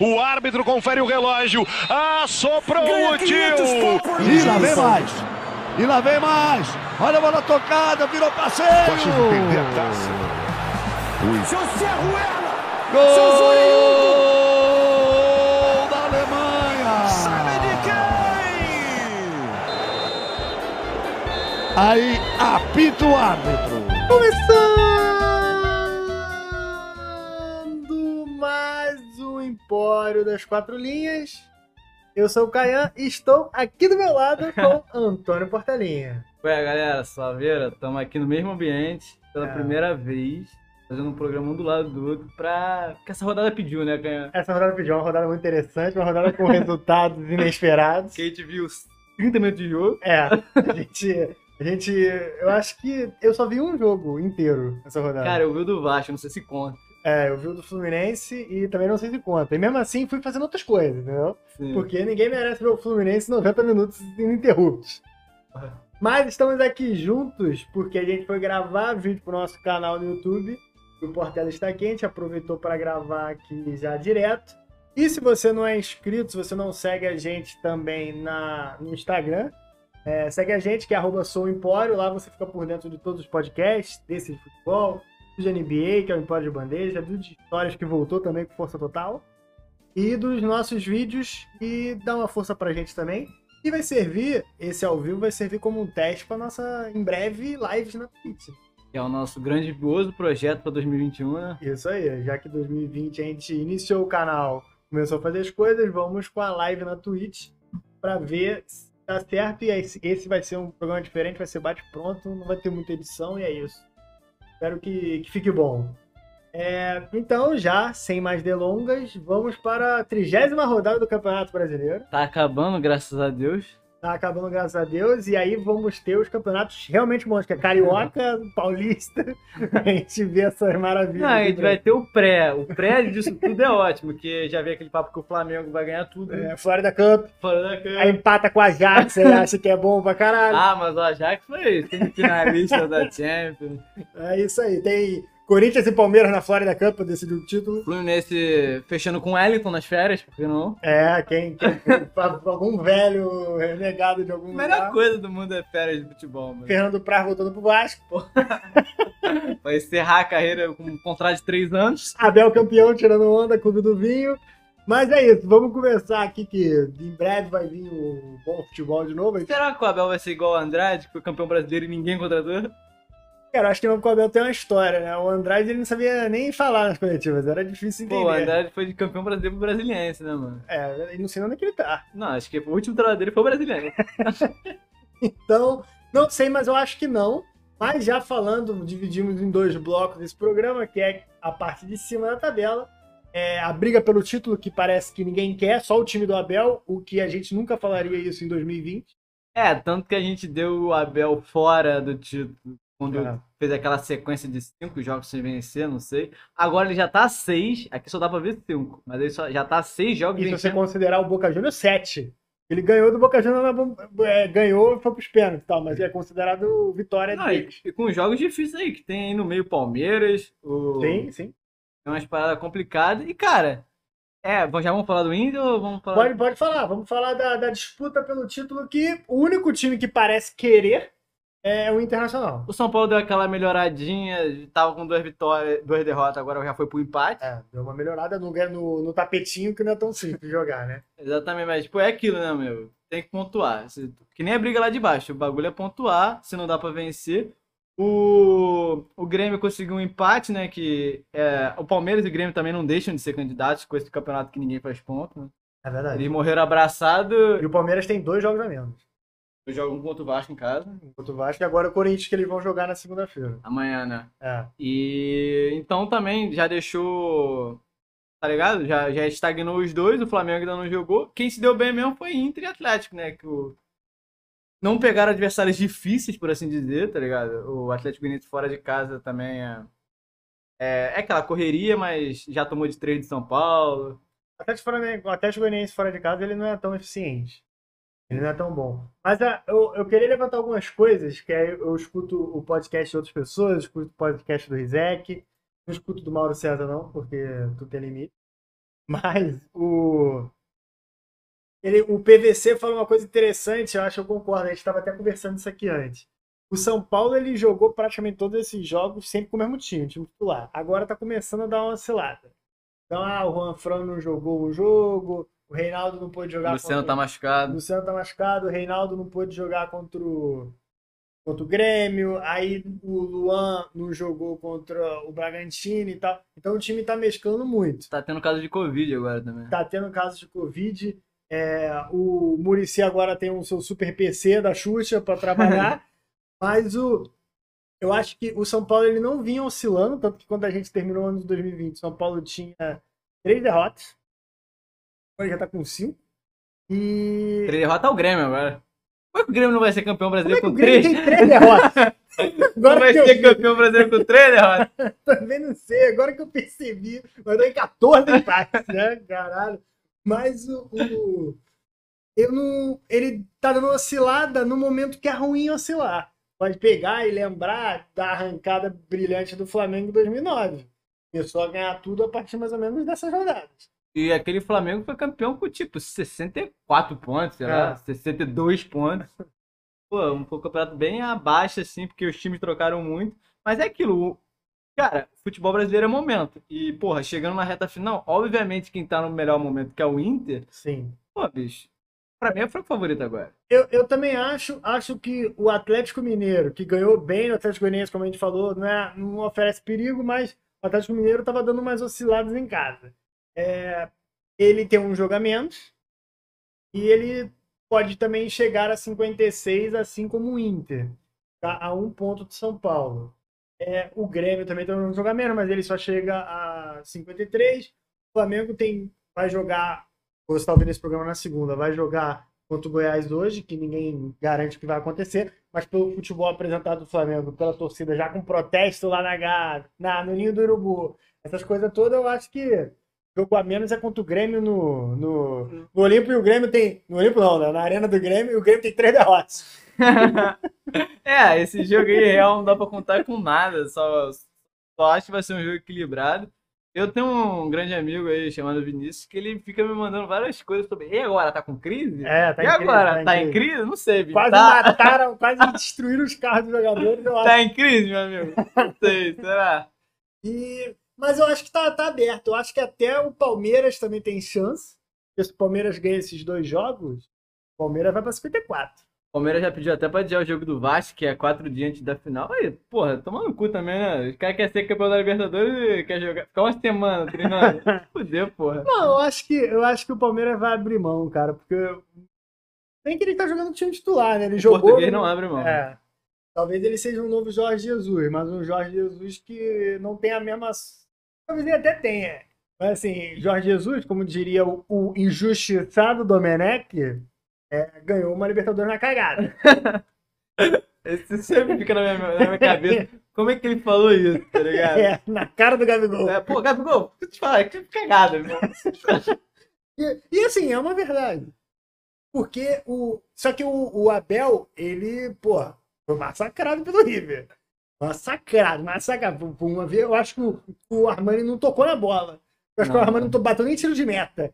O árbitro confere o relógio. Assoprou o tio. E lá vem mais. E lá vem mais. Olha a bola tocada, virou passeio. Pode perder a taça. José Ruela. Gol da Alemanha. Sabe de quem? Aí apita o árbitro. Começando Empório das Quatro Linhas. Eu sou o Caian e estou aqui do meu lado com Antônio Portelinha. Ué, galera, suaveira, estamos aqui no mesmo ambiente pela É. primeira vez, fazendo um programa um do lado do outro, pra. que essa rodada pediu, né, Canha? Essa rodada pediu uma rodada muito interessante, uma rodada com resultados inesperados. Que a gente viu os 30 minutos de jogo. É, a gente, a gente. Eu acho que eu só vi um jogo inteiro nessa rodada. Cara, eu vi o do Vasco, não sei se conta. É, eu vi o do Fluminense e também não sei se conta. E mesmo assim fui fazendo outras coisas, entendeu? Sim. Porque ninguém merece ver o Fluminense 90 minutos ininterruptos. Mas estamos aqui juntos porque a gente foi gravar vídeo pro nosso canal no YouTube. O Portela está gente aproveitou para gravar aqui já direto. E se você não é inscrito, se você não segue a gente também na, no Instagram, é, segue a gente, que é arroba. Lá você fica por dentro de todos os podcasts, desse de futebol, de NBA, que é o Empório de Bandeja, do de Histórias que voltou também com força total. E dos nossos vídeos e dá uma força pra gente também. E vai servir, esse ao vivo vai servir como um teste pra nossa, em breve, lives na Twitch. Que é o nosso grandioso projeto pra 2021, né? Isso aí, já que 2020 a gente iniciou o canal, começou a fazer as coisas, vamos com a live na Twitch pra ver se tá certo. E esse vai ser um programa diferente, vai ser bate-pronto, não vai ter muita edição e é isso. Espero que, que fique bom. É, então, já, sem mais delongas, vamos para a trigésima rodada do Campeonato Brasileiro. Tá acabando, graças a Deus. Tá acabando, graças a Deus. E aí vamos ter os campeonatos realmente bons, que é Carioca, Paulista. A gente vê essas maravilhas. Não, a gente vai ter o pré. O pré disso tudo é ótimo, porque já vi aquele papo que o Flamengo vai ganhar tudo. É, Florida Cup. Fora da câmera. Aí empata com a Ajax, você acha que é bom pra caralho. Ah, mas o Ajax foi semifinalista da Champions. É isso aí. Tem Corinthians e Palmeiras na Florida Cup pra decidir o título. Fluminense fechando com o Wellington nas férias, por que não? É, quem, quem algum velho renegado de algum A melhor lugar. coisa do mundo é férias de futebol, mano. Fernando Praz voltando pro Vasco. Vai encerrar a carreira com um contrato de três anos. Abel campeão, tirando onda, Clube do Vinho. Mas é isso, vamos começar aqui que em breve vai vir o bom futebol de novo. Será que o Abel vai ser igual o Andrade, que foi campeão brasileiro e ninguém contratou? Cara, eu acho que o Abel tem uma história, né? O Andrade ele não sabia nem falar nas coletivas, era difícil entender. Pô, o Andrade foi de campeão brasileiro pro brasiliense, né, mano? É, e não sei onde é que ele tá. Não, acho que o último trabalho dele foi o brasileiro. Então, não sei, mas eu acho que não. Mas já falando, dividimos em dois blocos esse programa, que é a parte de cima da tabela. É a briga pelo título, que parece que ninguém quer, só o time do Abel, o que a gente nunca falaria isso em 2020. É, tanto que a gente deu o Abel fora do título quando É. fez aquela sequência de cinco jogos sem vencer, não sei. Agora ele já tá seis, aqui só dá pra ver cinco, mas ele só, já tá seis jogos E se você considerar o Boca Juniors, 7. Ele ganhou do Boca Juniors, é, ganhou e foi pros pênaltis e tal, mas é considerado vitória Não, e, deles. e com jogos difíceis aí, que tem aí no meio Palmeiras, o... Sim, sim. Tem umas paradas complicadas. E, cara, é, já vamos falar do Índio ou vamos falar. Pode, pode falar, vamos falar da, da disputa pelo título que o único time que parece querer é o Internacional. O São Paulo deu aquela melhoradinha, tava com duas vitórias, duas derrotas, agora já foi pro empate. É, deu uma melhorada no, no, no tapetinho que não é tão simples jogar, né? Exatamente, mas tipo, é aquilo, né, meu? Tem que pontuar. Que nem a briga lá de baixo. O bagulho é pontuar, se não dá pra vencer. O, o Grêmio conseguiu um empate, né? Que é, o Palmeiras e o Grêmio também não deixam de ser candidatos com esse campeonato que ninguém faz ponto. Né? É verdade. Eles morreram abraçados. E o Palmeiras tem dois jogos a menos. Jogam um contra o Vasco em casa. Enquanto o Vasco e agora o Corinthians que eles vão jogar na segunda-feira. Amanhã, né? É. E então também já deixou. Tá ligado? Já, já estagnou os dois, o Flamengo ainda não jogou. Quem se deu bem mesmo foi Inter e Atlético, né? Que o... Não pegaram adversários difíceis, por assim dizer, tá ligado? O Atlético Goianiense fora de casa também é. É, é aquela correria, mas já tomou de três de São Paulo. O Atlético, fora, o Atlético Goianiense fora de casa ele não é tão eficiente. Ele não é tão bom. Mas ah, eu, eu queria levantar algumas coisas, que aí eu escuto o podcast de outras pessoas, escuto o podcast do Rizek, não escuto do Mauro César não, porque tu tem limite. Mas o. Ele, o PVC falou uma coisa interessante, eu acho que eu concordo. A gente estava até conversando isso aqui antes. O São Paulo ele jogou praticamente todos esses jogos sempre com o mesmo time, time titular. Agora tá começando a dar uma oscilada. Então, ah, o Juan Fran não jogou um jogo, o Reinaldo não pôde jogar O Luciano contra... tá machucado. O Luciano tá machucado, o Reinaldo não pôde jogar contra o, contra o Grêmio, aí o Luan não jogou contra o Bragantino e tal. Então o time tá mesclando muito. Tá tendo caso de Covid agora também. Tá tendo casos de Covid. É, o Murici agora tem o seu super PC da Xuxa para trabalhar. mas o, eu acho que o São Paulo ele não vinha oscilando, tanto que quando a gente terminou o ano de 2020, o São Paulo tinha três derrotas. Agora já tá com cinco. E. Três derrotas ao Grêmio agora. Como é que o Grêmio não vai ser campeão Como é brasileiro que o com Grêmio três? tem três derrotas? Não vai ser vi, campeão brasileiro com três derrotas? também não sei, agora que eu percebi. Mas deu em 14 empates, né? Caralho. Mas o. o- eu não. Ele tá dando oscilada no momento que é ruim oscilar. Pode pegar e lembrar da arrancada brilhante do Flamengo em 2009. Começou a ganhar tudo a partir mais ou menos dessas rodadas. E aquele Flamengo foi campeão com tipo 64 pontos, sei lá, É. 62 pontos. Pô, um pouco campeonato bem abaixo, assim, porque os times trocaram muito. Mas é aquilo, cara, futebol brasileiro é momento. E, porra, chegando na reta final, obviamente quem tá no melhor momento, que é o Inter, Sim. pô, bicho, pra mim é o franco favorito agora. Eu, eu também acho, acho que o Atlético Mineiro, que ganhou bem o Atlético Goianiense, como a gente falou, não, é, não oferece perigo, mas o Atlético Mineiro estava dando umas osciladas em casa. É, ele tem um menos e ele pode também chegar a 56, assim como o Inter, tá? a um ponto de São Paulo. É, o Grêmio também tem um jogo a menos, mas ele só chega a 53. O Flamengo tem, vai jogar, você está ouvindo esse programa na segunda, vai jogar contra o Goiás hoje, que ninguém garante que vai acontecer, mas pelo futebol apresentado do Flamengo, pela torcida, já com protesto lá na na, no Ninho do Urubu, essas coisas todas, eu acho que jogo a menos é contra o Grêmio no, no, no Olímpico e o Grêmio tem. No Olímpico não, né? Na Arena do Grêmio e o Grêmio tem três derrotas. é, esse jogo aí real não dá pra contar com nada. Só, só acho que vai ser um jogo equilibrado. Eu tenho um grande amigo aí chamado Vinícius que ele fica me mandando várias coisas sobre. E agora, tá com crise? É, tá e em crise, agora, tá, em crise? Não sei, Vini. Quase Tá, mataram, quase destruíram os carros dos jogadores, eu acho. tá em crise, meu amigo? Não sei, será? E, mas eu acho que tá, tá aberto. Eu acho que até o Palmeiras também tem chance. Porque se o Palmeiras ganha esses dois jogos, o Palmeiras vai pra 54. O Palmeiras já pediu até pra adiar o jogo do Vasco, que é quatro dias antes da final. Aí, porra, toma no cu também, né? Os caras querem ser campeão da Libertadores e quer jogar. Ficar uma semana treinando. Fudeu, porra. Não, eu acho que eu acho que o Palmeiras vai abrir mão, cara, porque tem que ele tá jogando time titular, né? Ele O jogou. português não abre mão. É. Talvez ele seja um novo Jorge Jesus, mas um Jorge Jesus que não tem a mesma. Talvez até tenha. Mas assim, Jorge Jesus, como diria o, o injustiçado Domenech, é, ganhou uma Libertadores na cagada. Esse sempre fica na minha, na minha cabeça. Como é que ele falou isso, tá ligado? É, na cara do Gabigol. É, pô, Gabigol, deixa eu te falar, que cagada, meu. E, e, assim, é uma verdade. Porque o. Só que o, o Abel, ele, pô, foi massacrado pelo River. Massacrado, massacrado. Por- uma vez, eu acho que o, o Armani não tocou na bola. Eu acho que Não. o Armani não bateu nem tiro de meta.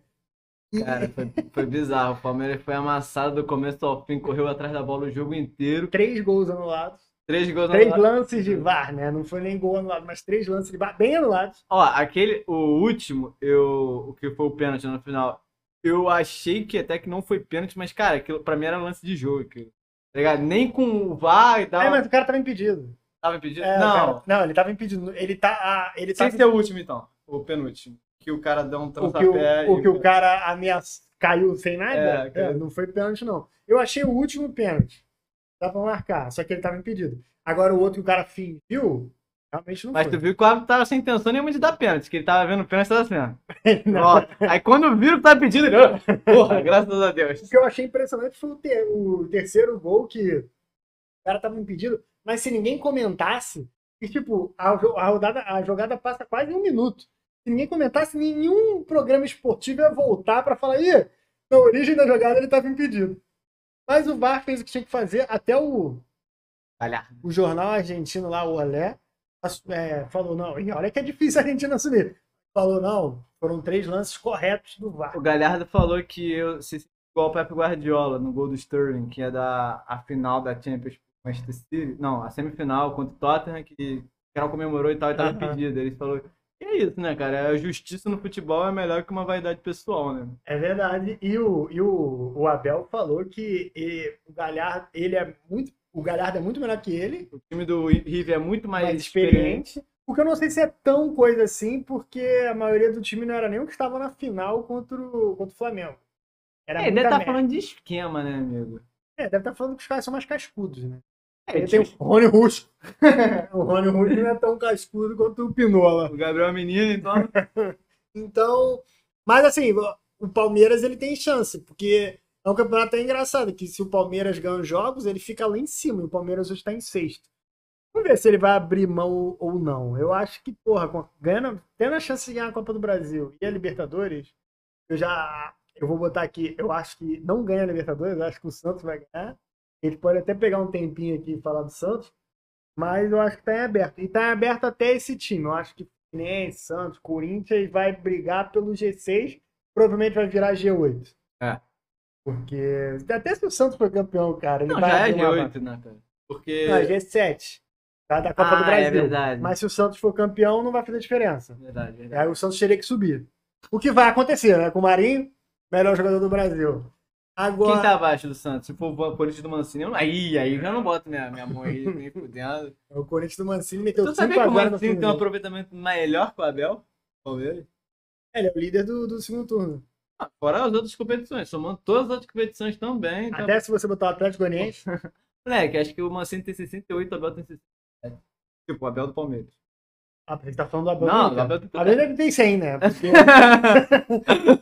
Cara, foi, foi bizarro. O Palmeiras foi amassado do começo ao fim, correu atrás da bola o jogo inteiro. três gols anulados. Três gols Três anulados. lances de VAR, né? Não foi nem gol anulado, mas três lances de VAR bem anulados. Ó, aquele, o último, eu, o que foi o pênalti no final, eu achei que até que não foi pênalti, mas, cara, aquilo pra mim era lance de jogo. Aquilo, tá ligado? Nem com o VAR e tal. É, mas o cara tava impedido. Tava impedido? É, não, cara- não, ele tava impedido. Ele tá. ah, Ele tá sem ser o último, então. O penúltimo. Que o cara deu um o que o, o que o cara ameaça, caiu sem nada, É, é, não foi pênalti, não. Eu achei o último pênalti. Dá pra marcar, só que ele tava impedido. Agora o outro que o cara fingiu, realmente não Mas foi. tu viu que o árbitro tava sem intenção nenhuma de dar pênalti, que ele tava vendo o pênalti e tava assim, ó. Aí quando viram que tava pedindo, ele, porra, graças a Deus. O que eu achei impressionante foi o, ter- o terceiro gol que o cara tava impedido, mas se ninguém comentasse, e tipo, a, a rodada, a jogada passa quase um minuto. Se ninguém comentasse, nenhum programa esportivo ia voltar pra falar, ih, na origem da jogada ele tava impedido. Mas o VAR fez o que tinha que fazer, até o, Galhardo. o jornal argentino lá, o Olé, é, falou, não, e olha que é difícil a Argentina assumir. Falou, não, Foram três lances corretos do VAR. O Galhardo falou que eu, se igual o Pepe Guardiola no gol do Sterling, que é da a final da Champions Manchester City, não, a semifinal contra o Tottenham, que o cara comemorou e tal, e tava Aham. impedido. Ele falou, que é isso, né, cara? A justiça no futebol é melhor que uma vaidade pessoal, né? É verdade. E o, e o, o Abel falou que e, o Galhardo, ele é muito. O Galhardo é muito melhor que ele, O time do River é muito mais, mais experiente. Porque eu não sei se é tão coisa assim, porque a maioria do time não era nem o que estava na final contra o, contra o Flamengo. Era É, deve estar merda. falando de esquema, né, amigo? É, deve estar falando que os caras são mais cascudos, né? É, Ele tem o Rony Russo. o Rony Russo não é tão cascudo quanto o Pinola. O Gabriel é menino, então. Então, mas assim, o Palmeiras ele tem chance, porque é um campeonato até engraçado, que se o Palmeiras ganha os jogos, ele fica lá em cima, e o Palmeiras hoje está em sexto. Vamos ver se ele vai abrir mão ou não. Eu acho que, porra, com- ganhando, tendo a chance de ganhar a Copa do Brasil e a Libertadores, eu já. Eu vou botar aqui, eu acho que não ganha a Libertadores, eu acho que o Santos vai ganhar. Ele pode até pegar um tempinho aqui e falar do Santos, mas eu acho que tá em aberto. E tá em aberto até esse time. Eu acho que Fluminense, Santos, Corinthians vai brigar pelo G6, provavelmente vai virar G8. É. Porque até se o Santos for campeão, cara, ele Não, vai já é abrir uma G8, né, cara? Porque. Não, é G7. Tá, da Copa Ah, do é Brasil. verdade. Mas se o Santos for campeão, não vai fazer diferença. Verdade, verdade. Aí o Santos teria que subir. O que vai acontecer, né? Com o Marinho, melhor jogador do Brasil. Agora. Quem tá abaixo do Santos? Se for o Corinthians do Mancini, eu não... aí, aí eu já não boto minha, minha mão aí, nem fudendo. O Corinthians do Mancini meteu Tu 5 sabia a que o 0 no Mancini tem um aproveitamento melhor que o Abel? Palmeiras? Ele é o líder do, do segundo turno. Ah, fora as outras competições, somando todas as outras competições também. Então... Até se você botar o Atlético Goianiense, Moleque, acho que o Mancini tem 68, o Abel tem 67. Tipo, o Abel do Palmeiras. Ah, você tá falando do Abel. Não, do do Abel do. Abel ter 100, né? Porque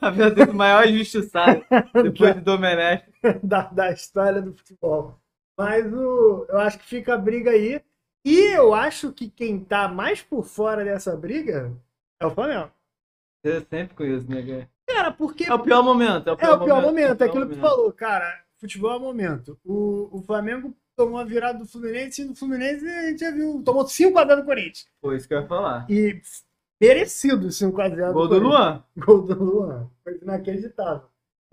Abel tem o maior injustiçado depois de Domenech. da, da história do futebol. Mas o, eu acho que fica a briga aí. E eu acho que quem tá mais por fora dessa briga é o Flamengo. Eu sempre conheço, né, cara? Porque É o pior momento. É o é pior, o pior momento, é o pior aquilo que tu falou, cara. Futebol é o momento. O, o Flamengo tomou a virada do Fluminense e no Fluminense a gente já viu, tomou 5x0 do Corinthians. Foi isso que eu ia falar. E merecido 5x0 Gol do. Luan. Gol do Luan. Foi inacreditável.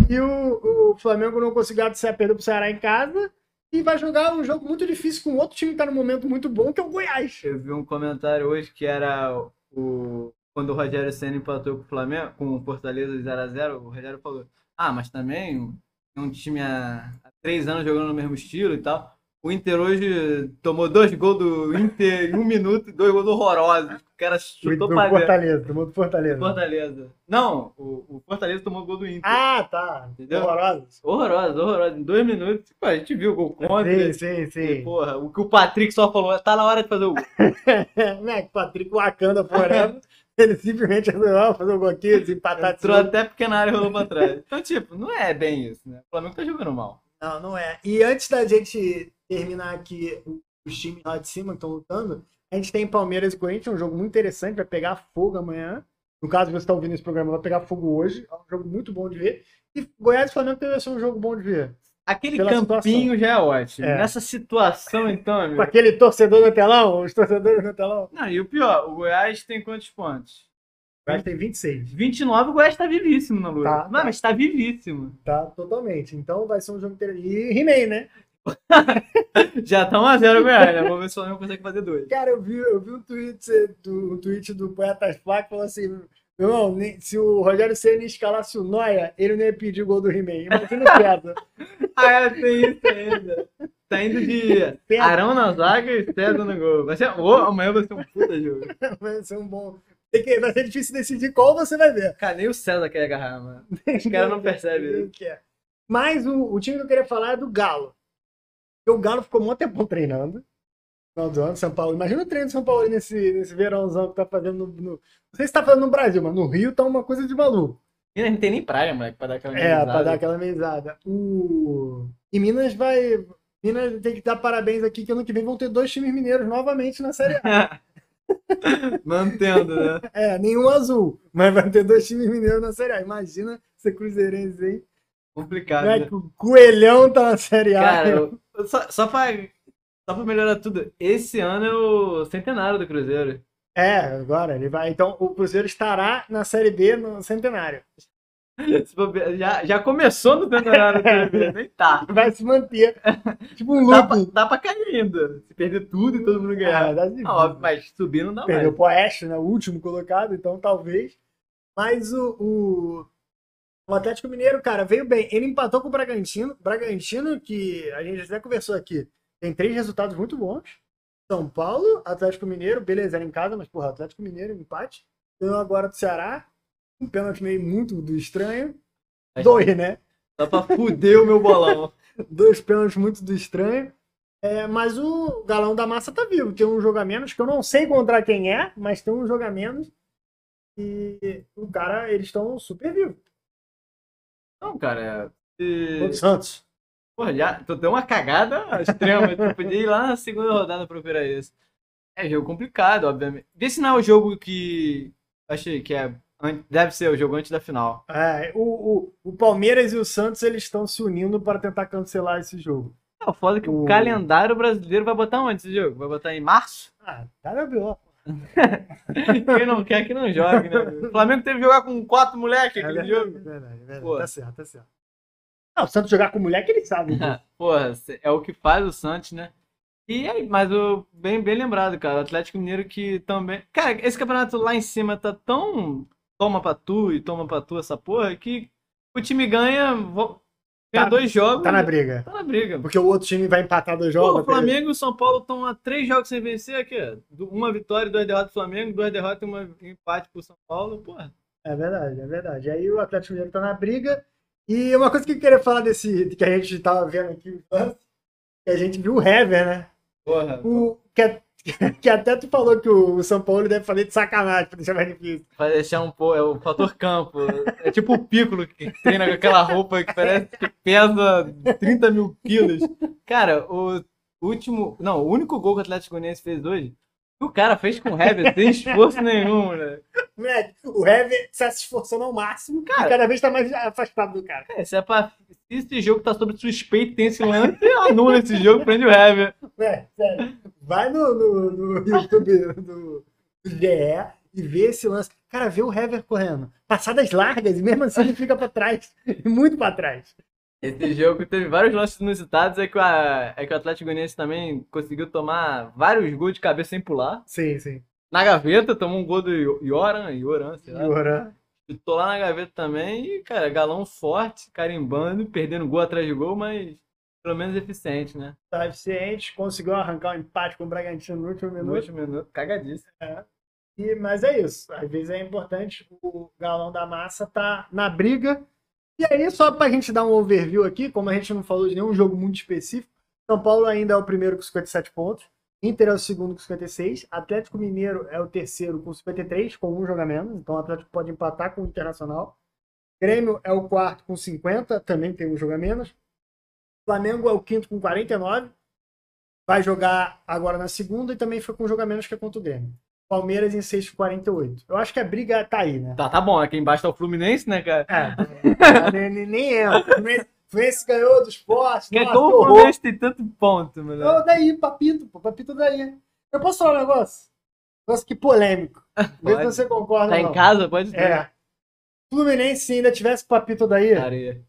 E o, o Flamengo não conseguiu a perder pro Ceará em casa e vai jogar um jogo muito difícil com outro time que tá num momento muito bom, que é o Goiás. Eu vi um comentário hoje que era o. Quando o Rogério Senna empatou com o Flamengo, com o Fortaleza 0x0, o Rogério falou: Ah, mas também é um time há, há três anos jogando no mesmo estilo e tal. O Inter hoje tomou dois gols do Inter em um minuto e dois gols horrorosos. O cara chutou do pra. Fortaleza, tomou do Fortaleza. Fortaleza. Não, o, o Fortaleza tomou gol do Inter. Ah, tá. Entendeu? Horrorosos. Horroroso, horroroso. Em dois minutos, pô, a gente viu o gol contra. Sim, sim, E, sim. porra, o que o Patrick só falou, tá na hora de fazer o gol. né, que Patrick Wakanda Forever, ele simplesmente resolveu "Ah, fazer um gol aqui, desempatar Entrou até porque na área e rolou pra trás. Então, tipo, não é bem isso, né? O Flamengo tá jogando mal. Não, não é. E antes da gente terminar aqui os times lá de cima que estão lutando, a gente tem Palmeiras e Corinthians, um jogo muito interessante, vai pegar fogo amanhã. No caso, você está ouvindo esse programa, vai pegar fogo hoje. É um jogo muito bom de ver. E Goiás e Flamengo também vai ser um jogo bom de ver. Aquele Pela campinho já é ótimo. É. Nessa situação, então, Com amigo. aquele torcedor no telão, os torcedores no telão. Não, e o pior, o Goiás tem quantos pontos? O Goiás tem 26. 29, o Goiás tá vivíssimo na luta. Tá, não, tá. mas tá vivíssimo. Tá, totalmente. Então vai ser um jogo interessante. E He-Man, né? Já tá 1x0 o Goiás, né? Vamos ver se o Flamengo consegue fazer dois. Cara, eu vi, eu vi um tweet do, um tweet do Poetas Flaco falando assim: meu irmão, se o Rogério Senna escalasse o Noia, ele não ia pedir o gol do He-Man. Imagina o César. Ah, é, tem isso ainda. Tá indo de Arão na zaga e César no gol. Vai ser, ô, amanhã vai ser um puta jogo. Vai ser um bom. Que, vai ser difícil decidir qual você vai ver. Cara, nem o César quer agarrar, mano. Os caras não percebem. Que. Mas o, o time que eu queria falar é do Galo. Porque o Galo ficou muito tempo treinando. No final do ano, São Paulo. Imagina o treino do São Paulo nesse, nesse verãozão que tá fazendo no, no- Não sei se tá fazendo no Brasil, mas no Rio tá uma coisa de maluco. E não tem nem praia, moleque, pra dar aquela É, amenizada. pra dar aquela mesada. O... E Minas vai. Minas tem que dar parabéns aqui que ano que vem vão ter dois times mineiros novamente na Série A. Mantendo, né? É, nenhum azul, mas vai ter dois times mineiros na Série A. Imagina ser cruzeirense aí. Complicado. Né? né? que O Coelhão tá na Série A. Cara, eu só, só, pra, só pra melhorar tudo, esse ano é o centenário do Cruzeiro. É, agora ele vai. Então o Cruzeiro estará na Série B no Centenário. Já, já começou no centenário, né? nem tá. Vai se manter. tipo um Dá loop. dá pra cair ainda. Se perder tudo e todo mundo ganhar. Ah, dá de- Não, óbvio, mas subir não dá Perdeu mais. pro Oeste, né? O último colocado, então talvez. Mas o, o, o Atlético Mineiro, cara, veio bem. Ele empatou com o Bragantino. Bragantino, que a gente até conversou aqui, tem três resultados muito bons. São Paulo, Atlético Mineiro, beleza, era em casa, mas porra, Atlético Mineiro, empate. Ganhou agora do Ceará. Um pênalti meio muito do estranho. Mas- Dois, né? Dá pra fuder o meu bolão. Dois pênaltis muito do estranho. É, mas o galão da massa tá vivo. Tem um jogo a menos, que eu não sei contra quem é, mas tem um jogo a menos. E o cara, eles estão super vivos. Não, cara. O Se... Santos. Porra, já tu deu uma cagada extrema. tu podia ir lá na segunda rodada pra procurar isso. É jogo complicado, obviamente. Vê se não é o jogo que. Achei que é. Deve ser o jogo antes da final. É, o, o, o Palmeiras e o Santos eles estão se unindo para tentar cancelar esse jogo. É, o foda é que o O- calendário brasileiro vai botar onde esse jogo? Vai botar em março? Ah, tá WO. Quem não quer que não jogue, né? O Flamengo teve que jogar com quatro moleques É aquele verdade, jogo. é verdade, é verdade. Tá certo, tá certo. Não, o Santos jogar com mulher que ele sabe. pô. Porra, é o que faz o Santos, né? E aí, mas o bem, bem lembrado, cara. O Atlético Mineiro que também. Cara, esse campeonato lá em cima tá tão. Toma pra tu e toma pra tu essa porra que o time ganha. Ganha Tá- dois jogos. Tá na briga. Tá na briga. Porque o outro time vai empatar dois jogos. Porra, o vai perder. Flamengo e o São Paulo estão a três jogos sem vencer aqui. Uma vitória e duas derrotas do Flamengo, duas derrotas e um empate pro São Paulo. Porra. É verdade, é verdade. Aí o Atlético Mineiro tá na briga. E uma coisa que eu queria falar desse que a gente tava vendo aqui, que a gente viu o Hever, né? Porra. O, que, a- que até tu falou que o São Paulo deve fazer de sacanagem pra deixar mais difícil. Vai deixar um pouco. É o fator campo. É tipo o Piccolo que treina com aquela roupa que parece que pesa 30 mil quilos. Cara, o último. Não, o único gol que o Atlético Goianiense fez hoje. O cara fez com o Hever sem esforço nenhum, né? Moleque, o Hever está se esforçando ao máximo Cara- e cada vez tá mais afastado do cara. É, se, é pra, esse jogo tá sob suspeito, tem esse lance, anula esse jogo, prende o Hever. É, sério. Vai no, no, no YouTube do, GE e vê esse lance. Cara, vê o Hever correndo. Passadas largas e mesmo assim ele fica pra trás. Muito pra trás. Esse jogo teve vários lances inusitados, é que, o- é que o Atlético Goianiense também conseguiu tomar vários gols de cabeça sem pular. Sim, sim. Na gaveta, tomou um gol do Yoran, Yoran, sei lá. Agora, Tô lá na gaveta também e, cara, galão forte, carimbando, perdendo gol atrás de gol, mas pelo menos eficiente, né? tá eficiente, conseguiu arrancar um empate com o Bragantino no último No minuto. último minuto, cagadíssimo. E, mas é isso. Às vezes é importante o galão da massa tá na briga. E aí, só pra gente dar um overview aqui, como a gente não falou de nenhum jogo muito específico, São Paulo ainda é o primeiro com 57 pontos, Inter é o segundo com 56, Atlético Mineiro é o terceiro com 53, com um jogo a menos, então o Atlético pode empatar com o Internacional. Grêmio é o quarto com 50, também tem um jogo a menos. Flamengo é o quinto com 49, vai jogar agora na segunda e também foi com um jogo a menos que é contra o Grêmio. Palmeiras em 6 com 48. Eu acho que a briga tá aí, né? Tá, tá bom, aqui embaixo tá o Fluminense, né, cara? É, nem, nem, nem é. Fluminense- ganhou do esporte. Que é nossa, como o. Fluminense tem tanto ponto, mano. Não, daí, papito, pô, papito daí. Eu posso falar um negócio? Um negócio que polêmico. Pode. você concorda Tá ou em não. casa? Pode ter. É. Fluminense, se ainda tivesse papito daí,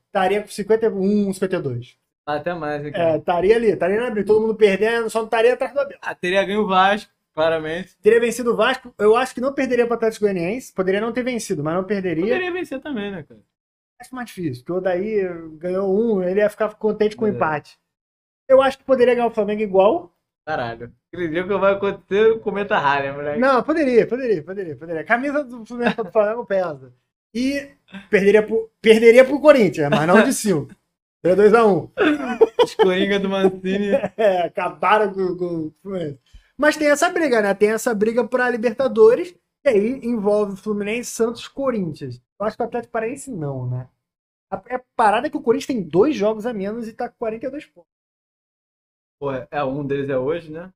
estaria com 51, 52. Tá até mais aqui. É, estaria ali, estaria na briga. Todo mundo perdendo, só não estaria atrás do Abel. Ah, teria ganho o Vasco, claramente. Teria vencido o Vasco. Eu acho que não perderia para o Atlético Goianiense. Poderia não ter vencido, mas não perderia. Poderia vencer também, né, cara? Acho mais difícil, porque o Daí ganhou um, ele ia ficar contente com o É. empate. Eu acho que poderia ganhar o Flamengo igual. Caralho. Dia que vai acontecer, comenta ralha, moleque. Não, poderia, poderia, poderia, poderia. Camisa do Fluminense contra o Flamengo pesa. E perderia pro, perderia pro Corinthians, mas não de 5. Seria 2x1. Os Coringa do Mancini. É, acabaram com, com o Fluminense. Mas tem essa briga, né? Tem essa briga pra Libertadores. E aí envolve Fluminense, Santos, Corinthians. Eu acho que o Atlético Paranaense não, né? A, a parada é que o Corinthians tem dois jogos a menos e tá com 42 pontos. Pô, é, um deles é hoje, né?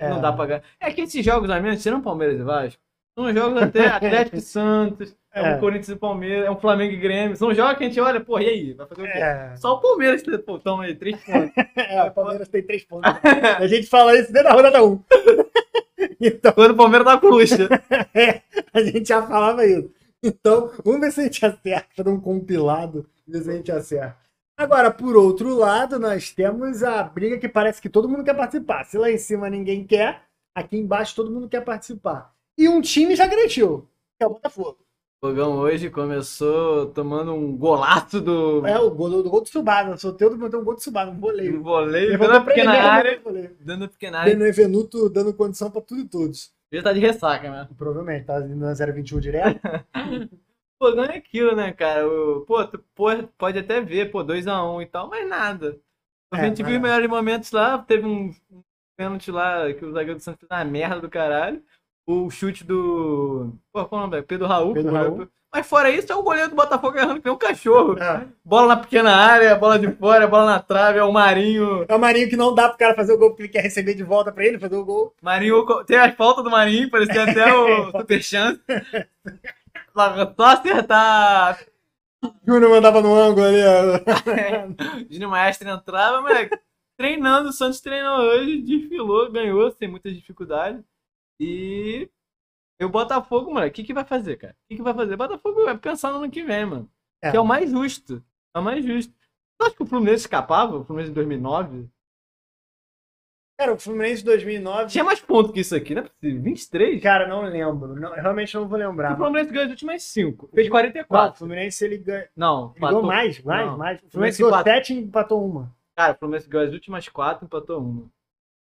É. Não dá pra ganhar. É que esses jogos a menos, tirando Palmeiras e Vasco, são jogos até Atlético e Santos, é, É. um Corinthians e Palmeiras, é um Flamengo e Grêmio. São jogos que a gente olha, pô, e aí? Vai fazer o quê? É. Só o Palmeiras que pô, toma aí, três pontos. É, o Palmeiras tem três pontos. A gente fala isso desde a rodada 1. Então, Quando o Palmeiras tá com luxa. é, a gente já falava isso. Então, vamos ver se a gente acerta, fazer um compilado, ver se a gente acerta. Agora, por outro lado, nós temos a briga que parece que todo mundo quer participar. Se lá em cima ninguém quer, aqui embaixo todo mundo quer participar. E um time já garantiu, que é o Botafogo. O Fogão hoje começou tomando um golaço do, É o gol do, gol do Subada. O Soteldo botou um gol do Subada, um voleio. do voleio, dando a ele, pequena área. Dando a pequena área. Benevenuto dando condição pra tudo e todos. Já tá de ressaca, né? Provavelmente, tá indo na 021 direto. Não é aquilo, né, cara? O- pô, tu pô- pode até ver, pô, 2x1 e tal, mas nada. A É, gente mas viu os melhores momentos lá, teve um, um pênalti lá que o zagueiro do Santos fez uma merda do caralho. O chute do. Pô, qual é o nome? Pedro Raul. Pedro Raul. Mas fora isso, é o goleiro do Botafogo errando que nem um cachorro. É. Bola na pequena área, bola de fora, bola na trave, é o Marinho. É o Marinho que não dá pro cara fazer o gol porque ele quer receber de volta pra ele fazer o gol. Marinho, tem as faltas do Marinho, parecia até o Super Chance. Só acertar Júnior mandava no ângulo ali. ó. Júnior Maestro entrava, moleque. Treinando, o Santos treinou hoje, desfilou, ganhou, sem muitas dificuldades. E. E o Botafogo, moleque, o que, que vai fazer, cara? O que, que vai fazer? O Botafogo vai pensar no ano que vem, mano. É. Que é o mais justo. É o mais justo. Você acha que o Fluminense escapava? O Fluminense de 2009? Cara, o Fluminense 2009. Tinha mais pontos que isso aqui, é possível. 23? Cara, não lembro. Não, realmente não vou lembrar. o Fluminense ganhou as últimas 5. Fez Não, o 44. Fluminense ele ganha. Não, Ele ganhou mais, mais, Não. mais. O Fluminense ganhou empatou. 7 e empatou uma. Cara, o Fluminense ganhou as últimas 4 empatou uma.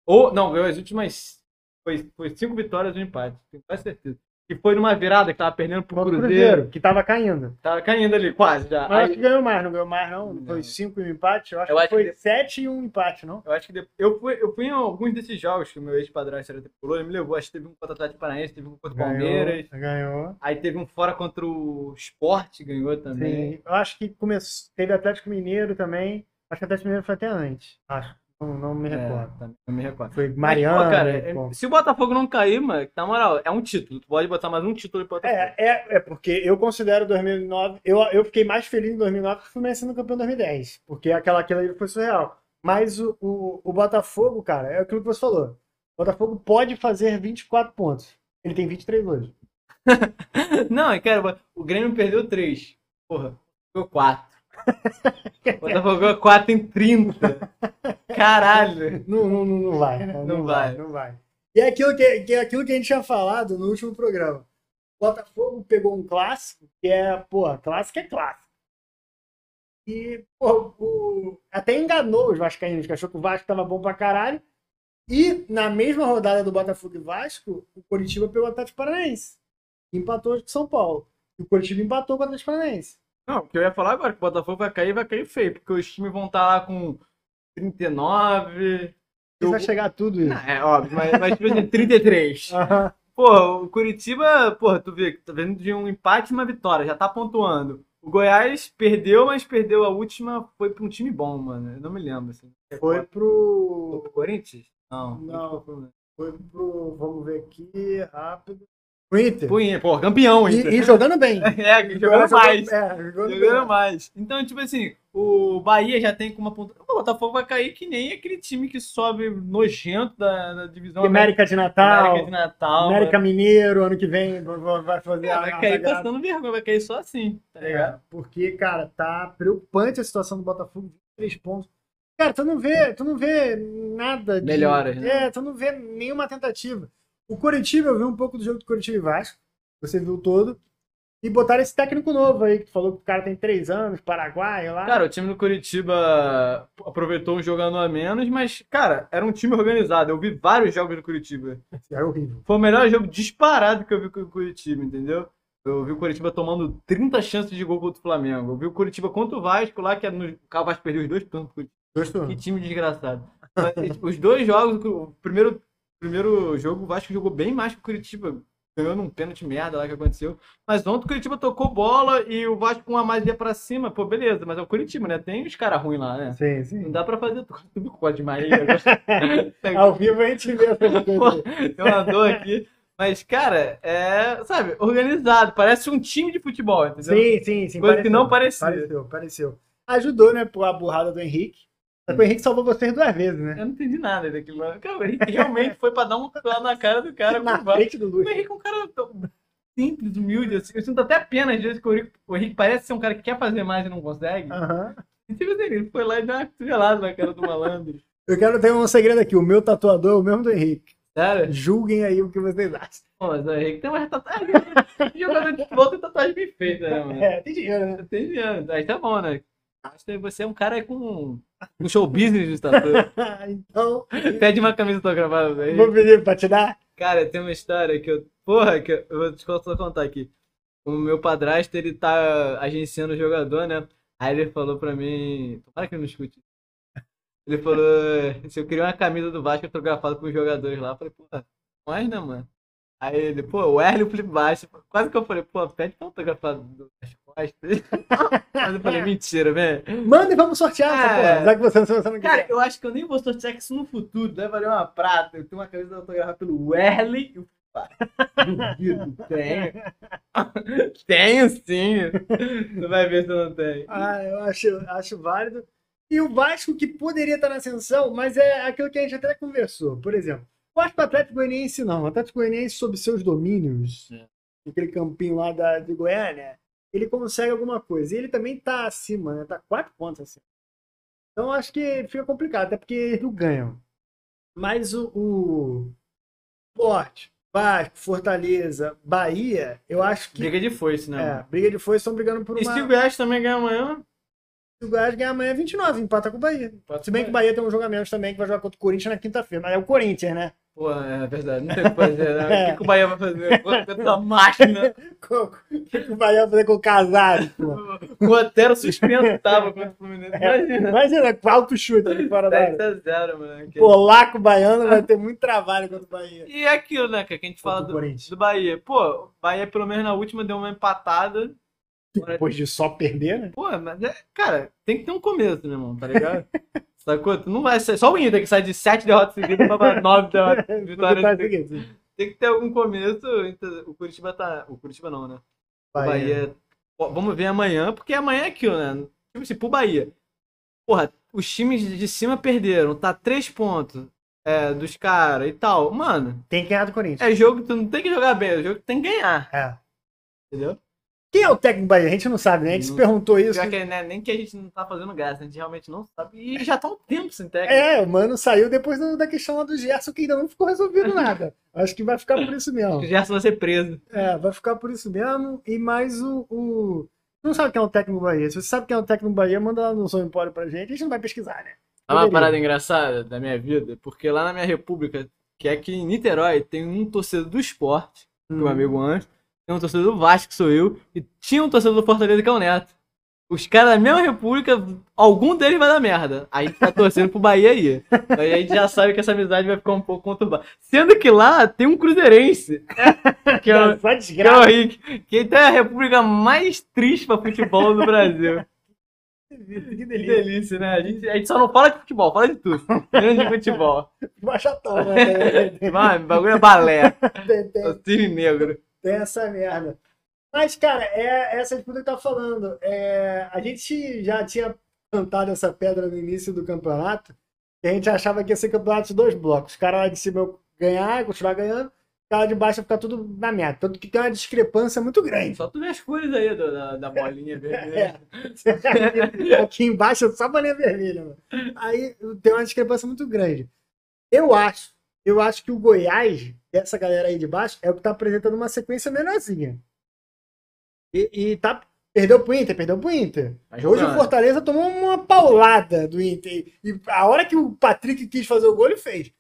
Ou, não, ganhou as últimas. Foi, foi cinco vitórias e um empate. Tenho quase certeza. E foi numa virada que tava perdendo pro Cruzeiro. Cruzeiro, que tava caindo. Tava caindo ali, quase já. Mas Aí- acho que ganhou mais, não ganhou mais, não. Não. Foi 5 e um empate. Eu acho Eu que acho foi que- 7 e um empate, não? Eu acho que depois, eu, fui, eu fui em alguns desses jogos que o meu ex-padrasto era tricolor, ele me levou. Acho que teve um contra o Atlético Paranaense, teve um contra o Palmeiras. Ganhou. Aí teve um fora contra o Sport, ganhou também. Sim. Eu acho que começou, teve Atlético Mineiro também. Acho que Atlético Mineiro foi até antes. Acho. Não, não me É, recordo. também, eu me recordo. Foi Mas, Mariano. pô, cara, é- se o Botafogo não cair, mano, na moral, é um título. Tu pode botar mais um título pro Botafogo. É, é, é porque eu considero 2009. Eu, eu fiquei mais feliz em 2009 que o Fluminense sendo campeão em 2010. Porque aquela, aquela foi surreal. Mas o, o, o Botafogo, cara, é aquilo que você falou. O Botafogo pode fazer 24 pontos. Ele tem 23 hoje. Não, e cara, o Grêmio perdeu 3. Porra, ficou 4. Botafogo ganhou 4 em 30. Caralho. Não, não, não, não vai, né? Não vai. Não vai. E é aquilo que, que é aquilo que a gente tinha falado no último programa. O Botafogo pegou um clássico, que é, pô, clássico é clássico. E, pô, o- até enganou os vascaínos, que achou que o Vasco tava bom pra caralho. E na mesma rodada do Botafogo e Vasco, o Coritiba pegou o Atlético Paranaense. Empatou com São Paulo. E o Coritiba empatou com o Atlético Paranaense. Não, o que eu ia falar agora, que o Botafogo vai cair, vai cair feio, porque os times vão estar lá com 39. E vai chegar tudo isso. Não, é óbvio, mas, mas tipo assim, 33. Aham. Porra, o Curitiba, porra, tu vê, tá vendo de um empate e uma vitória, já tá pontuando. O Goiás perdeu, mas perdeu a última, foi pra um time bom, mano. Eu não me lembro, assim. Foi Foi pro. pro Corinthians? Não. Não. Foi pro. Vamos ver aqui, rápido. O Inter. Pro Inter, pô, campeão, Inter. E, e jogando bem. É, jogando mais. É, jogando Jogando mais. Então, tipo assim, o Bahia já tem como ponta. O Botafogo vai cair que nem aquele time que sobe nojento da, da divisão América de Natal. América de Natal. América Mineiro, ano que vem vai fazer É, vai cair passando vergonha, vai cair só assim, tá ligado? É, porque, cara, tá preocupante a situação do Botafogo, 23 pontos. Cara, tu não vê, tu não vê nada de. Melhoras, né? É, tu não vê nenhuma tentativa. O Coritiba, eu vi um pouco do jogo do Coritiba e Vasco, você viu todo. E botaram esse técnico novo aí, que tu falou que o cara tem 3 anos, Paraguai lá. Cara, o time do Curitiba aproveitou um jogando a menos, mas, cara, era um time organizado. Eu vi vários jogos do Curitiba. é horrível. Foi o melhor jogo disparado que eu vi com o Curitiba, entendeu? Eu vi o Curitiba tomando 30 chances de gol contra o Flamengo. Eu vi o Curitiba contra o Vasco lá, que era no... o Vasco perdeu os dois turnos. Dois Que turnos. time desgraçado. Mas, Os dois jogos, o primeiro, primeiro jogo, o Vasco jogou bem mais que o Curitiba. Ganhou num pênalti merda lá que aconteceu. Mas ontem o Curitiba tocou bola e o Vasco com uma mais ia pra cima. Pô, beleza, mas é o Curitiba, né? Tem os caras ruins lá, né? Sim, Não sim. dá pra fazer tudo. Com de Maria. Ao vivo a gente vê essa coisa. Eu ando aqui. Mas, cara, é, sabe, organizado. Parece um time de futebol, entendeu? Sim, sim, sim. Coisa que não parecia. Pareceu, pareceu. Ajudou, né, pô, a burrada do Henrique. O Henrique salvou vocês duas vezes, né? Eu não entendi nada daquilo. Cara, o Henrique realmente foi pra dar um lá na cara do cara. Na o frente do O Luiz. Henrique é um cara simples, humilde, assim. Eu sinto até pena às vezes que o Henrique, o Henrique parece ser um cara que quer fazer mais e não consegue. Aham. Assim, ele foi lá e deu uma cotovelada na cara do malandro. Eu quero ter um segredo aqui. O meu tatuador é o mesmo do Henrique. Sério? Julguem aí o que vocês acham. Pô, mas o Henrique tem uma tatuagem. Jogador de futebol tem tatuagem bem feita, né, mano? É, tem dinheiro, né? Tem dinheiro. Aí tá bom, né? Acho que você é um cara com um show business de tatu. então, Pede uma camisa autografada aí. vou pedir pra te dar. Cara, tem uma história que eu. Porra, que eu, eu vou te contar- aqui. O meu padrasto, ele tá agenciando o jogador, né? Aí ele falou pra mim. Tomara que ele não escute. Ele falou se eu queria uma camisa do Vasco autografada com os jogadores lá. Eu falei, pô, mas né, mano? Aí ele, pô, o Hélio Flip Baixo. Quase que eu falei, pô, pede pra autografar das costas. Mas eu falei, mentira, velho. Manda e vamos sortear essa É. Já que você, você não Cara, quiser. eu acho que eu nem vou sortear isso no futuro deve valer uma prata. Eu tenho uma camisa autografada pelo Werley. e o Duvido, tenho. tenho sim. Tu vai ver se eu não tenho. Ah, eu acho, acho válido. E o Vasco que poderia estar na ascensão, mas é aquilo que a gente até conversou. Por exemplo, o Vasco Atlético Goianiense não. O Atlético Goianiense, sob seus domínios, É. aquele campinho lá da, de Goiânia, ele consegue alguma coisa. E ele também tá acima, né? Tá quatro pontos acima. Então acho que fica complicado, até porque eles não ganham. Mas o, o Sport, Vasco, Fortaleza, Bahia, eu acho que. Briga de foice, né? É, briga de foice estão brigando por E uma. se o Goiás também ganhar amanhã? Se o Goiás ganhar amanhã é 29, empata com o Bahia. Se bem que o Bahia tem um menos também, que vai jogar contra o Corinthians na quinta-feira. Mas é o Corinthians, né? Pô, é verdade, não tem o que fazer, né? É. O que, que o Bahia vai fazer? Contra essa máquina. O que que o Bahia vai fazer com o pô? O Otero suspenso tava contra o Fluminense. Imagina. Imagina, com alto chute ali fora da 10 área. a 0, mano. Polaco baiano vai ter muito trabalho contra o Bahia. E é aquilo, né, cara, que a gente fala do, do Bahia. Pô, o Bahia pelo menos na última deu uma empatada. Depois de só perder, né? Pô, mas é, cara, tem que ter um começo, meu irmão, tá ligado? Sacou? Tu não vai ser. Só o Inter que sai de 7 derrotas seguidas pra 9 derrotas. Vitórias Tá seguidas. Tem que ter algum começo. então, O Curitiba tá. O Curitiba não, né? O Bahia. Pô, vamos ver amanhã, porque amanhã é aquilo, né? Tipo assim, pro Bahia. Porra, os times de cima perderam, tá 3 pontos é, dos caras e tal. Mano, Tem que ganhar do Corinthians. é jogo que tu não tem que jogar bem, é jogo que tem que ganhar. É. Entendeu? Quem é o técnico do Bahia? A gente não sabe, né? A gente se Não. perguntou isso. Pior que, né, nem que a gente não tá fazendo graça, a gente realmente não sabe. E já tá um tempo sem técnico. É, o mano saiu depois da questão lá do Gerson, que ainda não ficou resolvido nada. Acho que vai ficar por isso mesmo. O Gerson vai ser preso. É, vai ficar por isso mesmo. E mais o. o... Não sabe quem é o técnico do Bahia? Se você sabe quem é o técnico do Bahia, manda lá no Som Empório pra gente. A gente não vai pesquisar, né? É uma parada engraçada da minha vida, porque lá na minha república, que é aqui em Niterói, tem um torcedor do esporte, que é Hum. o amigo antes, tem um torcedor do Vasco, que sou eu, e tinha um torcedor do Fortaleza, que é o Neto. Os caras da mesma república, algum deles vai dar merda. A gente tá torcendo pro Bahia aí. Aí a gente já sabe que essa amizade vai ficar um pouco conturbada. Sendo que lá tem um cruzeirense, que é, o- Só que é o. Rick, que tem a república mais triste pra futebol do Brasil. Que Que delícia. delícia, né? A gente, a gente só não fala de futebol, fala de tudo. Menos de futebol. Machatão, né? Mano, bagulho é balé. cisne negro. Tem essa merda. Mas, cara, é essa disputa que tá falando. É, a gente já tinha plantado essa pedra no início do campeonato, a gente achava que ia ser campeonato de dois blocos. Os caras lá de cima ganhar, continuar ganhando, os caras de baixo ia ficar tudo na merda. Tanto que tem uma discrepância muito grande. Só tu vê as cores aí do- da, da bolinha É. vermelha. aqui, aqui embaixo é só bolinha vermelha. Mano. Aí tem uma discrepância muito grande. Eu acho, eu acho que o Goiás, essa galera aí de baixo, é o que tá apresentando uma sequência menorzinha. E, e tá. Perdeu pro Inter, perdeu pro Inter. Tá Hoje jogando. o Fortaleza tomou uma paulada do Inter. E a hora que o Patrick quis fazer o gol, ele fez.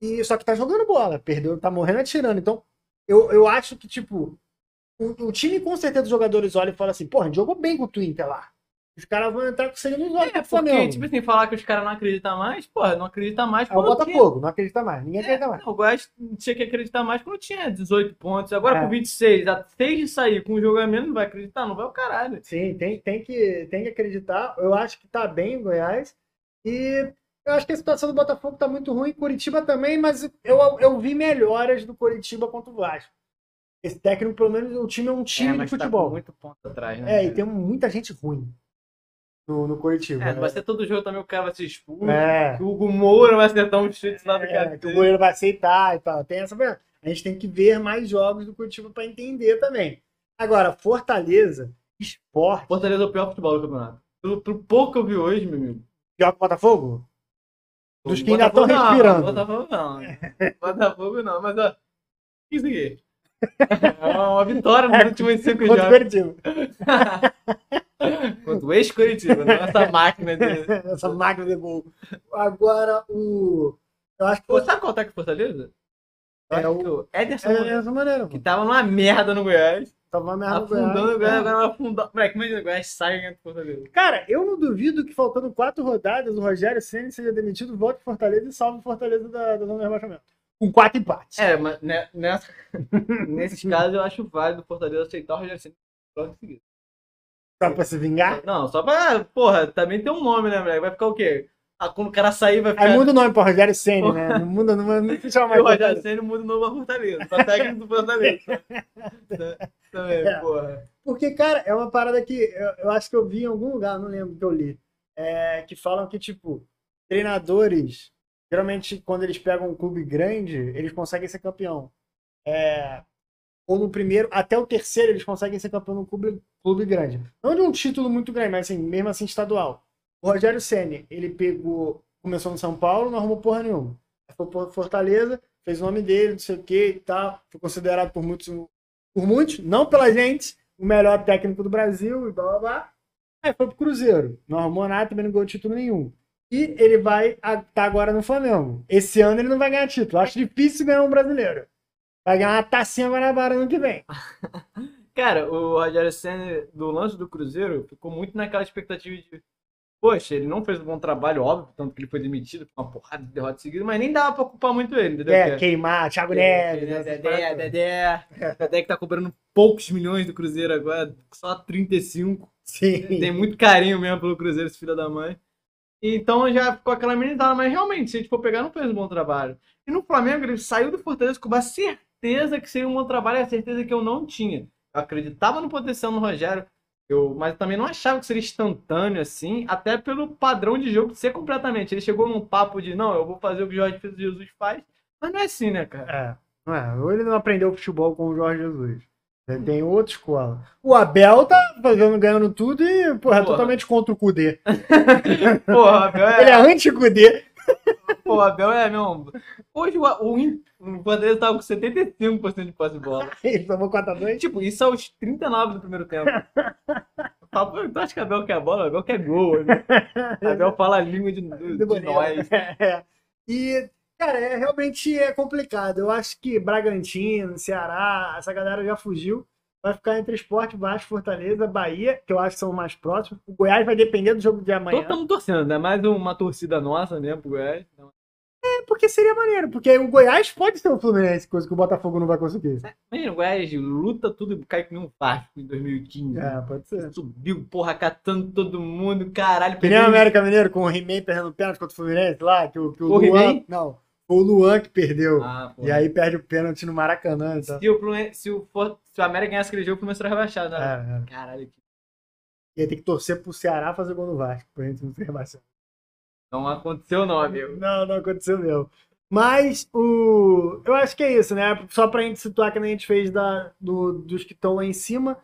E, só que tá jogando bola. Perdeu, tá morrendo atirando. Então, eu, eu acho que, tipo, o, o time, com certeza, os jogadores olham e falam assim, porra, a gente jogou bem com o Inter lá. Os caras vão entrar com sangue nos olhos É, porque, tipo assim, falar que os caras não acreditam mais, porra, não acredita mais É o tinha- Botafogo, não acredita mais. Ninguém acredita mais. Não, o Goiás tinha que acreditar mais quando tinha 18 pontos. Agora É. com 26, a 6 de sair com um menos, não vai acreditar? Não vai o caralho. Sim, tem, tem, que, tem que acreditar. Eu acho que tá bem o Goiás. E eu acho que a situação do Botafogo tá muito ruim. Curitiba também, mas eu, eu vi melhoras do Curitiba contra o Vasco. Esse técnico, pelo menos, o time é um time é, de mas futebol. Tá com muito ponto atrás, né? É, e tem muita gente ruim. No, no Curitiba. É, não vai ser todo jogo também o cara vai ser expulso. É. que O Hugo Moura vai acertar um chute lá do É, cara. que o goleiro vai aceitar e tal. Tem essa. A gente tem que ver mais jogos do Curitiba pra entender também. Agora, Fortaleza, esporte. Fortaleza é o pior futebol do campeonato. Pelo, pelo pouco que eu vi hoje, meu amigo. Pior que o Botafogo? Dos que ainda estão Botafogo não, respirando. Botafogo não. Botafogo não, mas ó. Isso aqui. É uma vitória nos últimos cinco jogos. Contra o ex-Curitiba, não essa máquina de. Essa máquina de gol. Agora, o. Eu acho que Pô, sabe qual tá com Fortaleza? É o- que Ederson, é dessa maneira, que tava numa merda no Goiás. Tava uma merda no Afundando o Goiás, É. agora vai afundar. Moleque, imagina, o Goiás sai e ganha do Fortaleza. Cara, eu não duvido que faltando quatro rodadas o Rogério Senna seja demitido, volte pro Fortaleza e salve o Fortaleza da, da zona de rebaixamento. Com quatro empates. É, mas né, nessa, nesses casos eu acho válido o Fortaleza aceitar o Rogério Ceni logo em seguida. Só pra se vingar. Não, só pra. Porra, também tem um nome, né, moleque? Vai ficar o quê? Ah, quando o cara sair, vai ficar. Aí muda o nome pra Rogério Senna, né? Não muda, não, não se chama E mais o Rogério. Ceni muda o novo a Fortaleza. Pra técnico do Fortaleza. Também, É. porra. Porque, cara, é uma parada que eu, eu acho que eu vi em algum lugar, não lembro que eu li. é, que falam que, tipo, treinadores, geralmente quando eles pegam um clube grande, eles conseguem ser campeão. É, ou no primeiro, até o terceiro, eles conseguem ser campeão num clube, clube grande. Não de um título muito grande, mas assim, mesmo assim estadual. O Rogério Senni, ele pegou, começou no São Paulo, não arrumou porra nenhuma. Foi pro Fortaleza, fez o nome dele, não sei o que e tal. Foi considerado por muitos, por muitos, não pela gente, o melhor técnico do Brasil e blá blá blá. Aí foi pro Cruzeiro. Não arrumou nada, também não ganhou título nenhum. E ele vai estar agora no Flamengo. Esse ano ele não vai ganhar título. Acho difícil ganhar um brasileiro. Vai ganhar uma tacinha Guanabara ano que vem. Cara, o Rogério Senna, do lance do Cruzeiro, ficou muito naquela expectativa de. Poxa, ele não fez um bom trabalho, óbvio, tanto que ele foi demitido com uma porrada de derrotas seguidas, mas nem dava pra culpar muito ele, entendeu? É, Porque- queimar, Thiago Porque, Neves. Dedé, todas. Dedé, Dedé que tá cobrando poucos milhões do Cruzeiro agora, só 35. Sim. Tem muito carinho mesmo pelo Cruzeiro, esse filho da mãe. Então já ficou aquela amenizada, mas realmente, se a gente for pegar, não fez um bom trabalho. E no Flamengo, ele saiu do Fortaleza com uma certeza que seria um bom trabalho, e a certeza que eu não tinha. Eu acreditava no potencial no Rogério, eu, mas também não achava que seria instantâneo assim, até pelo padrão de jogo ser completamente. Ele chegou num papo de, não, eu vou fazer o que o Jorge Jesus faz, mas não é assim, né, cara? É, não é. Ou ele não aprendeu futebol com o Jorge Jesus. Ele tem outra escola. O Abel tá fazendo, ganhando tudo e, porra, é Porra. totalmente contra o Kudê. Porra, Abel Ele é é, porra, Abel é meu. Hoje o, o, o Fortaleza tava com 75% de posse de bola. Ele tomou 4x2. Tipo, isso aos 39 do primeiro tempo. Pô, tu acha que Abel quer bola? Abel quer gol. Né? Abel fala a língua de, de, de nós. É. E, cara, é, realmente é complicado. Eu acho que Bragantino, Ceará, essa galera já fugiu. Vai ficar entre Esporte, Vasco, Fortaleza, Bahia, que eu acho que são os mais próximos. O Goiás vai depender do jogo de amanhã. Estamos torcendo, né? Mais uma torcida nossa mesmo pro Goiás. Então, porque seria maneiro, porque o Goiás pode ser o Fluminense, coisa que o Botafogo não vai conseguir. Imagina, o Goiás luta tudo e cai nem um Vasco em 2015. É, pode ser. Subiu, porra, catando todo mundo, caralho. Que nem o América Mineiro com o He-Man perdendo pênalti contra o Fluminense lá, que o, que o O Luan. Não, o Luan que perdeu. Ah, e aí perde o pênalti no Maracanã. Então. Se o, Fluminense- se, o, se o América ganhasse aquele jogo, o Fluminense era rebaixado, né? É, é. Caralho, que E aí tem que torcer pro Ceará fazer gol no Vasco, pra gente não ser rebaixado. Não aconteceu não, amigo. Não, não aconteceu mesmo. Mas o. Eu acho que é isso, né? Só pra gente situar que a gente fez da, do- dos que estão lá em cima.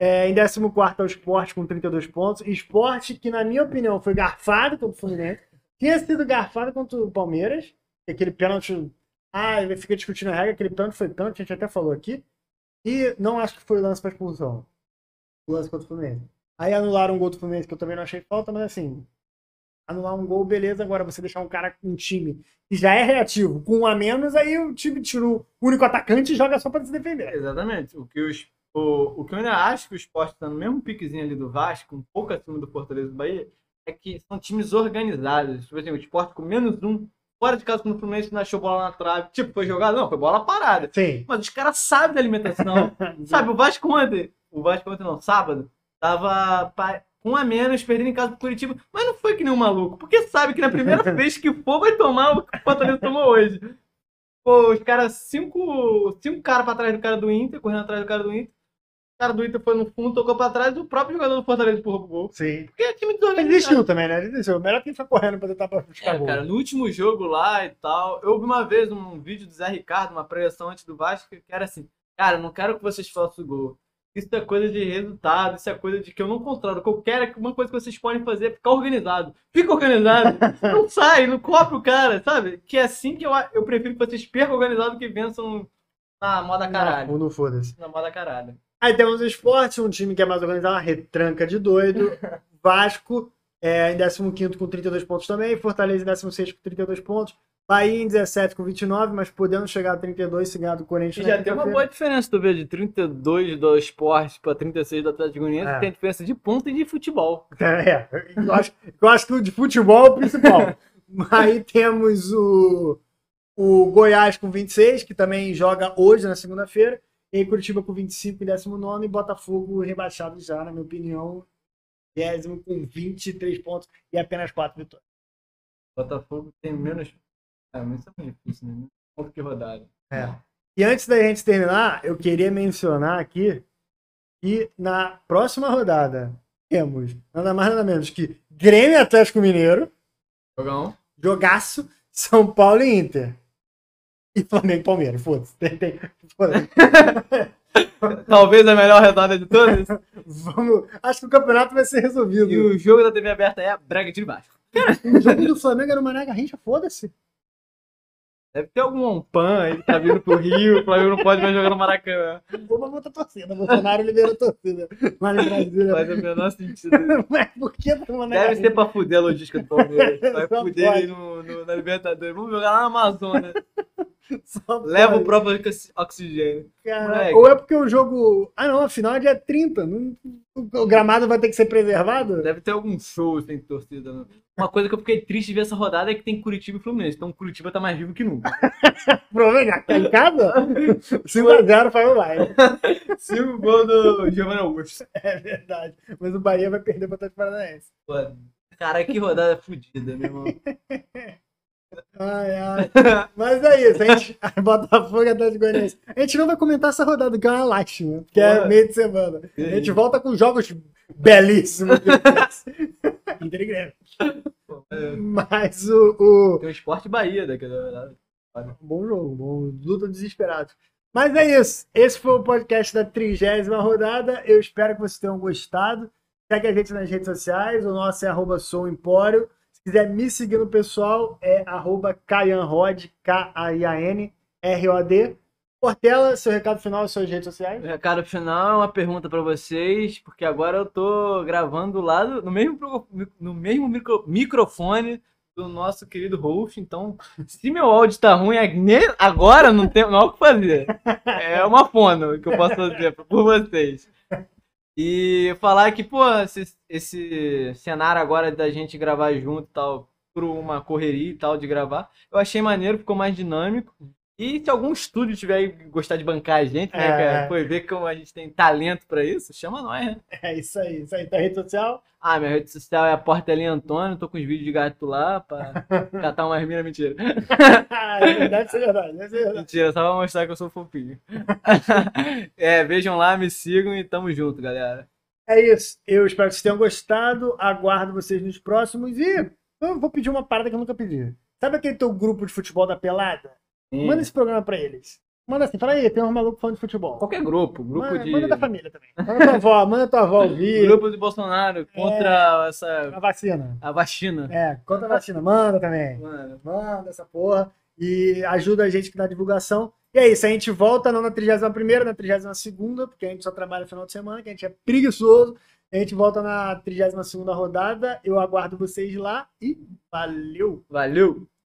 É, em 14 é o Sport com 32 pontos. Esporte que, na minha opinião, foi garfado contra o Fluminense. Tinha sido garfado contra o Palmeiras. Aquele pênalti. Ah, ele fica discutindo a regra. Aquele pênalti foi pênalti, a gente até falou aqui. E não acho que foi lance pra expulsão. O lance contra o Fluminense. Aí anularam um gol do Fluminense que eu também não achei falta, mas assim. Anular um gol, beleza. Agora você deixar um cara, um time que já é reativo, com um a menos, aí o time tira o único atacante e joga só pra se defender. Exatamente. O que, os, o, o que eu ainda acho que o esporte está no mesmo piquezinho ali do Vasco, um pouco acima do Fortaleza do Bahia, é que são times organizados. Tipo assim, o esporte com menos um, fora de casa com o Fluminense não achou bola na trave. Tipo, foi jogado? Não, foi bola parada. Sim. Mas os caras sabem da alimentação. Sabe, o Vasco ontem, o Vasco ontem não, sábado, tava com um a menos, perdendo em casa pro Curitiba, mas não foi que nem um maluco, porque sabe que na primeira vez que for vai tomar o que o Fortaleza tomou hoje. Pô, os caras, cinco, cinco caras pra trás do cara do Inter, correndo atrás do cara do Inter, cara do Inter foi no fundo, tocou pra trás, o próprio jogador do Fortaleza empurrou pro gol. Sim. Porque é time Ele desorganizado. desistiu também, né? Ele desistiu. Melhor que ele foi correndo pra tentar buscar É, gol. cara, no último jogo lá e tal, eu vi uma vez um vídeo do Zé Ricardo, uma pregação antes do Vasco, que era assim, cara, não quero que vocês façam gol. Isso é coisa de resultado, isso é coisa de que eu não controlo. O que eu quero é que uma coisa que vocês podem fazer é ficar organizado. Fica organizado. não sai, não copia o cara, sabe? Que é assim que eu, eu prefiro que vocês percam organizado que vençam na moda caralho. Não, não foda-se. Na moda caralho. Aí temos o esporte, um time que é mais organizado, uma retranca de doido. Vasco é, em 15 com 32 pontos também. Fortaleza em 16 com 32 pontos. Bahia em 17 com 29, mas podendo chegar a 32 se ganhar do E Corinthians. já na tem uma boa diferença, tu vê, de 32 do esporte pra 36 do Atlético Goianiense, É. tem a diferença de ponto e de futebol. É, eu acho, eu acho que o de futebol é o principal. Aí temos o, o Goiás com 26, que também joga hoje, na segunda-feira. E Curitiba com 25 em 19 e Botafogo rebaixado já, na minha opinião. Décimo com 23 pontos e apenas 4 vitórias. Botafogo tem menos. É, mas é muito difícil, né? Ponto que rodada. É. E antes da gente terminar, eu queria mencionar aqui que na próxima rodada temos nada mais nada menos que Grêmio e Atlético Mineiro, Jogão. jogaço, São Paulo e Inter. E Flamengo e Palmeiras, foda-se. Talvez a melhor rodada de todas. Vamos, acho que o campeonato vai ser resolvido. e o jogo da TV aberta é a Brega de Vasco. O jogo do Flamengo era uma Mané Garrincha, foda-se. Deve ter algum pan aí que tá vindo pro Rio, o Flamengo não pode mais jogar no Maracanã. Vou pra outra torcida. Bolsonaro liberou a torcida. Mas em Brasília. Faz o menor sentido. Mas por que tá Mané Deve ser pra fuder a logística do Palmeiras. Vai Só fuder pode. ele no, no- na Libertadores. Vamos jogar lá na Amazônia. Leva o próprio oxi- oxigênio. Cara, ou é porque o jogo. Ah, não, afinal é dia 30. Não... O gramado vai ter que ser preservado? Deve ter algum show sem torcida. Né? Uma coisa que eu fiquei triste de ver essa rodada é que tem Curitiba e Fluminense. Então Curitiba tá mais vivo que nunca. Provavelmente, tá casa? 5x0 para o Bahia. Cinco gol do Giovanni Augusto. É verdade. Mas o Bahia vai perder para o Atlético Paranaense. Cara, que rodada fodida, meu irmão. Ai, ai. Mas é isso. A gente. Botafogo e Atlético Goianiense. A gente não vai comentar essa rodada, que é uma lástima. Que é meio de semana. A gente volta com jogos belíssimos. Inter e Grêmio. É. Mas o- o, Tem o Esporte Bahia rodada. Bom jogo, bom, luta desesperado. Mas é isso. Esse foi o podcast da trigésima rodada. Eu espero que vocês tenham gostado. Segue a gente nas redes sociais. O nosso é arroba Empório. Se quiser me seguir no pessoal, é arroba Kayanrod, K-A-I-A-N-R-O-D. Portela, seu recado final, suas redes sociais. Recado final uma pergunta pra vocês, porque agora eu tô gravando do lado, no mesmo, no mesmo micro- microfone do nosso querido host, então se meu áudio tá ruim é agora não tem o que fazer. É uma fono que eu posso fazer por vocês. E falar que, pô, esse, esse cenário agora da gente gravar junto e tal, por uma correria e tal de gravar, eu achei maneiro, ficou mais dinâmico. E se algum estúdio tiver aí gostar de bancar a gente, né, É. cara? Foi ver como a gente tem talento pra isso, chama nós, né? É isso aí, isso aí. Tua rede social? Ah, minha rede social é a Portelinha Antônio, tô com os vídeos de gato lá pra catar umas minas, mentira. É, deve ser verdade, deve ser verdade. Mentira, só pra mostrar que eu sou fofinho. é, vejam lá, me sigam e tamo junto, galera. É isso. Eu espero que vocês tenham gostado. Aguardo vocês nos próximos. E eu vou pedir uma parada que eu nunca pedi. Sabe aquele teu grupo de futebol da pelada? Manda esse programa pra eles. Manda assim, fala aí, tem um maluco falando de futebol. Qualquer grupo, grupo manda, de. manda da família também. Manda tua avó, manda tua avó ouvir. Grupo de Bolsonaro contra essa. A vacina. a vacina. É, contra a vacina. Manda também. Mano, Manda essa porra. E ajuda a gente na divulgação. E é isso, a gente volta não na 31ª, na 32ª, porque a gente só trabalha no final de semana, que a gente é preguiçoso. A gente volta na 32ª rodada. Eu aguardo vocês lá e valeu! valeu!